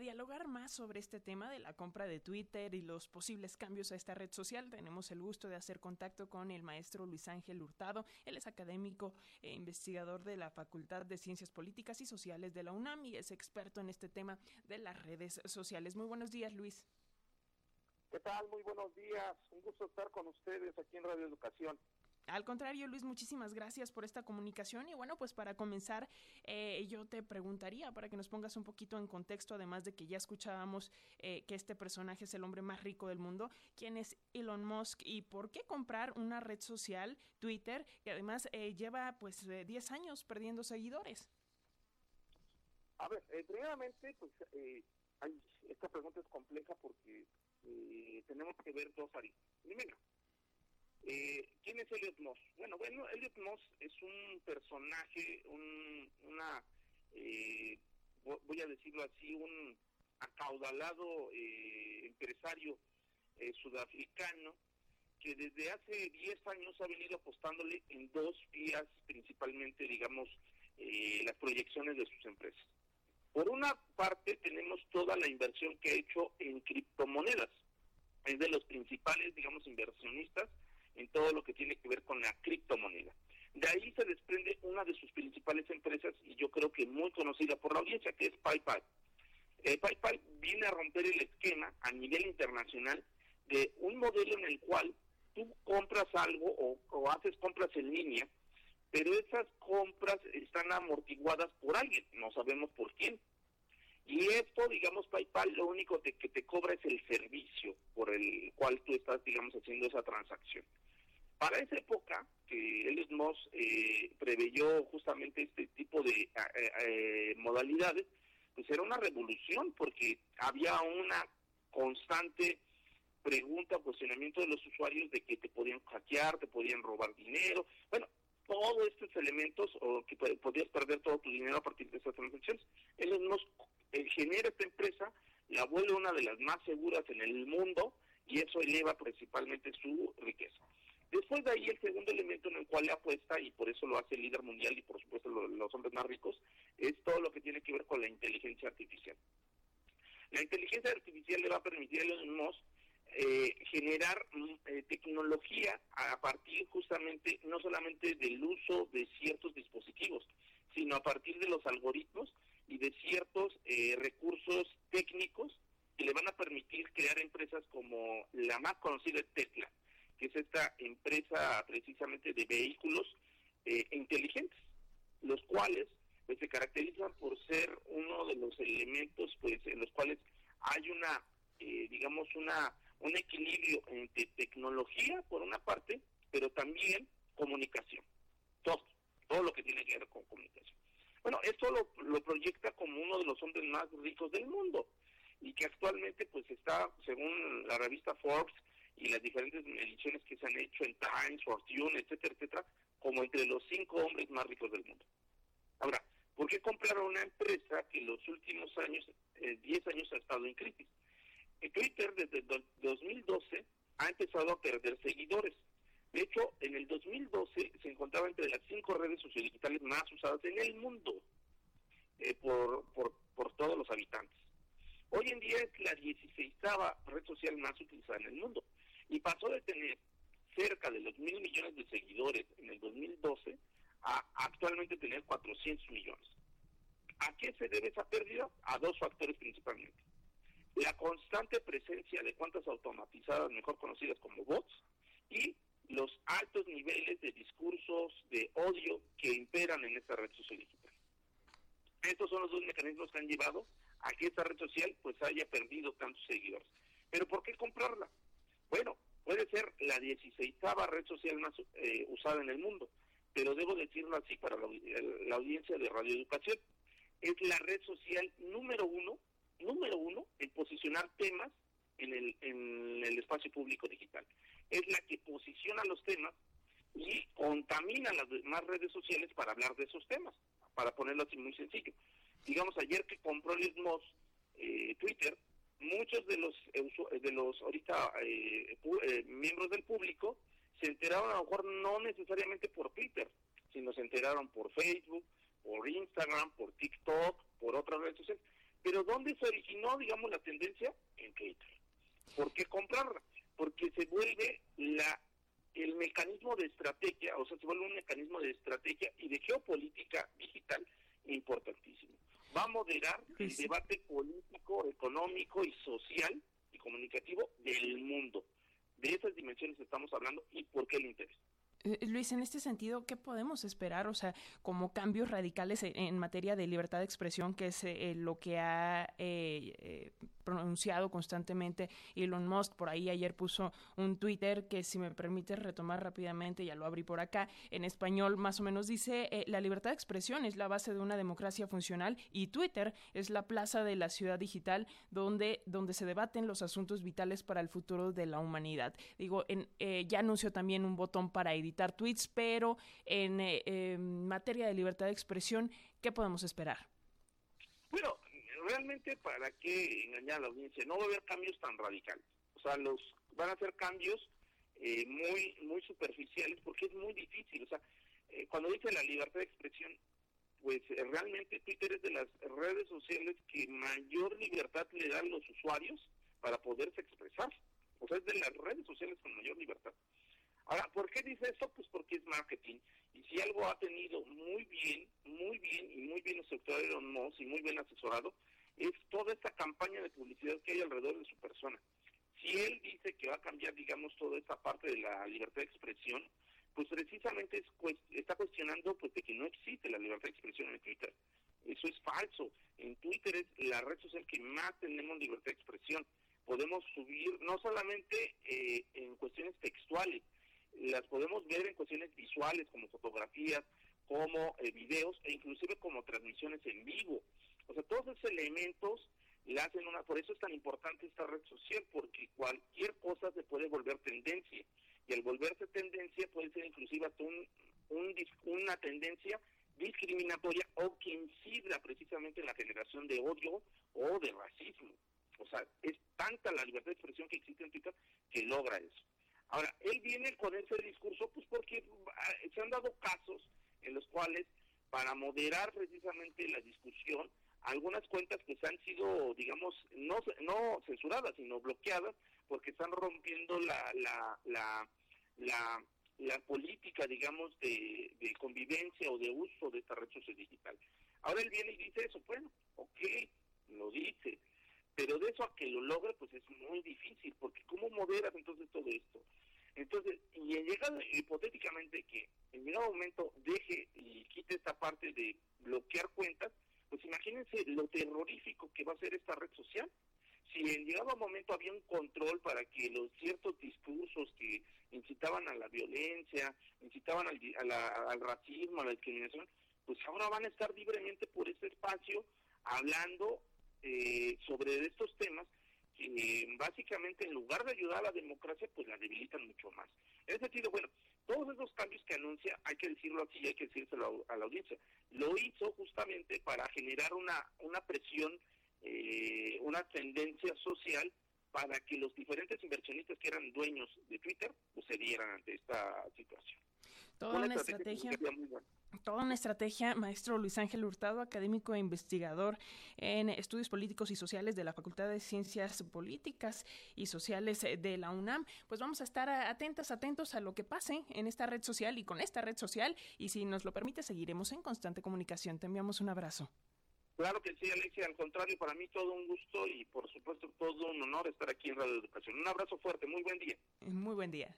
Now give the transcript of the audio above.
dialogar más sobre este tema de la compra de Twitter y los posibles cambios a esta red social, tenemos el gusto de hacer contacto con el maestro Luis Ángel Hurtado. Él es académico e investigador de la Facultad de Ciencias Políticas y Sociales de la UNAM y es experto en este tema de las redes sociales. Muy buenos días, Luis. ¿Qué tal? Muy buenos días. Un gusto estar con ustedes aquí en Radio Educación. Al contrario, Luis, muchísimas gracias por esta comunicación. Y bueno, pues para comenzar, eh, yo te preguntaría, para que nos pongas un poquito en contexto, además de que ya escuchábamos eh, que este personaje es el hombre más rico del mundo, ¿quién es Elon Musk y por qué comprar una red social, Twitter, que además eh, lleva pues 10 años perdiendo seguidores? A ver, primeramente, pues esta pregunta es compleja porque tenemos que ver dos aristas. Primero, eh, ¿Quién es Elliot Moss? Bueno, bueno, Elliot Moss es un personaje, un, una, eh, voy a decirlo así, un acaudalado eh, empresario eh, sudafricano que desde hace 10 años ha venido apostándole en dos vías, principalmente, digamos, las proyecciones de sus empresas. Por una parte, tenemos toda la inversión que ha hecho en criptomonedas. Es de los principales, digamos, inversionistas en todo lo que tiene que ver con la criptomoneda. De ahí se desprende una de sus principales empresas y yo creo que muy conocida por la audiencia, que es PayPal. Eh, PayPal viene a romper el esquema a nivel internacional de un modelo en el cual tú compras algo o, o haces compras en línea, pero esas compras están amortiguadas por alguien, no sabemos por quién. Y esto, digamos, PayPal lo único que te cobra es el servicio por el cual tú estás, digamos, haciendo esa transacción. Para esa época, que Elliot Moss eh, preveyó justamente este tipo de eh, eh, modalidades, pues era una revolución porque había una constante pregunta, cuestionamiento de los usuarios de que te podían hackear, te podían robar dinero, bueno, todos estos elementos o que podías perder todo tu dinero a partir de esas transacciones. Elliot Moss genera esta empresa, la vuelve una de las más seguras en el mundo y eso eleva principalmente su riqueza. Después de ahí, el segundo elemento en el cual le apuesta, y por eso lo hace el líder mundial y por supuesto los hombres más ricos, es todo lo que tiene que ver con la inteligencia artificial. La inteligencia artificial le va a permitir a los eh, generar mm, eh, tecnología a partir justamente, no solamente del uso de ciertos dispositivos, sino a partir de los algoritmos y de ciertos eh, recursos técnicos que le van a permitir crear empresas como la más conocida Tesla empresa precisamente de vehículos eh, inteligentes, los cuales pues, se caracterizan por ser uno de los elementos pues en los cuales hay una, eh, digamos, una un equilibrio entre tecnología por una parte, pero también comunicación, todo, todo lo que tiene que ver con comunicación. Bueno, esto lo, lo proyecta como uno de los hombres más ricos del mundo y que actualmente pues está, según la revista Forbes, y las diferentes mediciones que se han hecho en Times, Fortune, etcétera, etcétera, como entre los cinco hombres más ricos del mundo. Ahora, ¿por qué comprar una empresa que en los últimos años, eh, 10 años ha estado en crisis? En Twitter desde el 2012 ha empezado a perder seguidores. De hecho, en el 2012 se encontraba entre las cinco redes sociodigitales más usadas en el mundo eh, por, por, por todos los habitantes. Hoy en día es la 16 red social más utilizada en el mundo y pasó de tener cerca de los mil millones de seguidores en el 2012 a actualmente tener 400 millones. ¿A qué se debe esa pérdida? A dos factores principalmente. La constante presencia de cuentas automatizadas, mejor conocidas como bots, y los altos niveles de discursos de odio que imperan en esta red social digital. Estos son los dos mecanismos que han llevado a que esta red social pues haya perdido tantos seguidores. Pero ¿por qué comprarla? Bueno, puede ser la 16 red social más eh, usada en el mundo, pero debo decirlo así para la, audiencia de Radio Educación. Es la red social número uno, número uno en posicionar temas en el, en el espacio público digital. Es la que posiciona los temas y contamina las demás redes sociales para hablar de esos temas, para ponerlo así muy sencillo. Digamos, ayer que compró el eh, Twitter, muchos de los de los ahorita eh, eh, miembros del público se enteraron a lo mejor no necesariamente por Twitter, sino se enteraron por Facebook, por Instagram, por TikTok, por otras redes sociales, Pero ¿dónde se originó, digamos, la tendencia? En Twitter. ¿Por qué comprarla? Porque se vuelve la el mecanismo de estrategia, o sea, se vuelve un mecanismo de estrategia y de geopolítica digital importantísimo. Va a moderar el debate político, económico y social y comunicativo del mundo. De esas dimensiones estamos hablando y por qué el interés. Eh, Luis, en este sentido, ¿qué podemos esperar? O sea, como cambios radicales en, materia de libertad de expresión, que es eh, lo que ha eh, pronunciado constantemente Elon Musk. Por ahí ayer puso un Twitter que, si me permite retomar rápidamente, ya lo abrí por acá, en español más o menos dice, la libertad de expresión es la base de una democracia funcional y Twitter es la plaza de la ciudad digital donde, donde se debaten los asuntos vitales para el futuro de la humanidad. Digo, en, ya anunció también un botón para editar tweets, pero eh, en materia de libertad de expresión, ¿qué podemos esperar? Realmente para qué engañar a la audiencia, no va a haber cambios tan radicales. O sea, los van a ser cambios eh, muy muy superficiales porque es muy difícil. O sea, eh, cuando dice la libertad de expresión, pues realmente Twitter es de las redes sociales que mayor libertad le dan los usuarios para poderse expresar. O sea, es de las redes sociales con mayor libertad. Ahora, ¿por qué dice esto? Pues porque es marketing. Y si algo ha tenido muy bien, muy bien y muy bien estructurado Elon Musk y muy bien asesorado, es toda esta campaña de publicidad que hay alrededor de su persona. Si él dice que va a cambiar, digamos, toda esta parte de la libertad de expresión, pues precisamente está cuestionando pues de que no existe la libertad de expresión en Twitter. Eso es falso. En Twitter es la red social que más tenemos libertad de expresión. Podemos subir no solamente eh, en cuestiones textuales, las podemos ver en cuestiones visuales como fotografías, como eh, videos e inclusive como transmisiones en vivo. O sea, todos esos elementos le hacen una, por eso es tan importante esta red social, porque cualquier cosa se puede volver tendencia. Y al volverse tendencia puede ser inclusive hasta un, una tendencia discriminatoria o que incida precisamente en la generación de odio o de racismo. O sea, es tanta la libertad de expresión que existe en Twitter que logra eso. Ahora, él viene con ese discurso pues porque ah, se han dado casos en los cuales para moderar precisamente la discusión, algunas cuentas que se han sido, digamos, no, no censuradas, sino bloqueadas, porque están rompiendo la, la, la, la, la política, digamos, de, de, convivencia o de uso de esta red social digital. Ahora él viene y dice eso, bueno, ok, lo dice, pero de eso a que lo logre, pues es muy difícil, porque ¿cómo moderas entonces todo esto? Entonces, y en llegado, hipotéticamente que en llegado momento deje y quite esta parte de bloquear cuentas, pues imagínense lo terrorífico que va a ser esta red social. Si en llegado momento había un control para que los ciertos discursos que incitaban a la violencia, incitaban al, al racismo, a la discriminación, pues ahora van a estar libremente por ese espacio hablando eh, sobre estos temas que básicamente en lugar de ayudar a la democracia, pues la debilitan mucho más. En ese sentido, bueno, todos esos cambios que anuncia, hay que decirlo así, hay que decírselo a, la audiencia, lo hizo justamente para generar una, una presión, eh, una tendencia social para que los diferentes inversionistas que eran dueños de Twitter pues, se dieran ante esta situación. Toda una, estrategia, toda una estrategia, maestro Luis Ángel Hurtado, académico e investigador en estudios políticos y sociales de la Facultad de Ciencias Políticas y Sociales de la UNAM. Pues vamos a estar atentas, atentos a lo que pase en esta red social y con esta red social y si nos lo permite seguiremos en constante comunicación. Te enviamos un abrazo. Claro que sí, Alexia, al contrario, para mí todo un gusto y por supuesto todo un honor estar aquí en Radio Educación. Un abrazo fuerte, muy buen día. Muy buen día.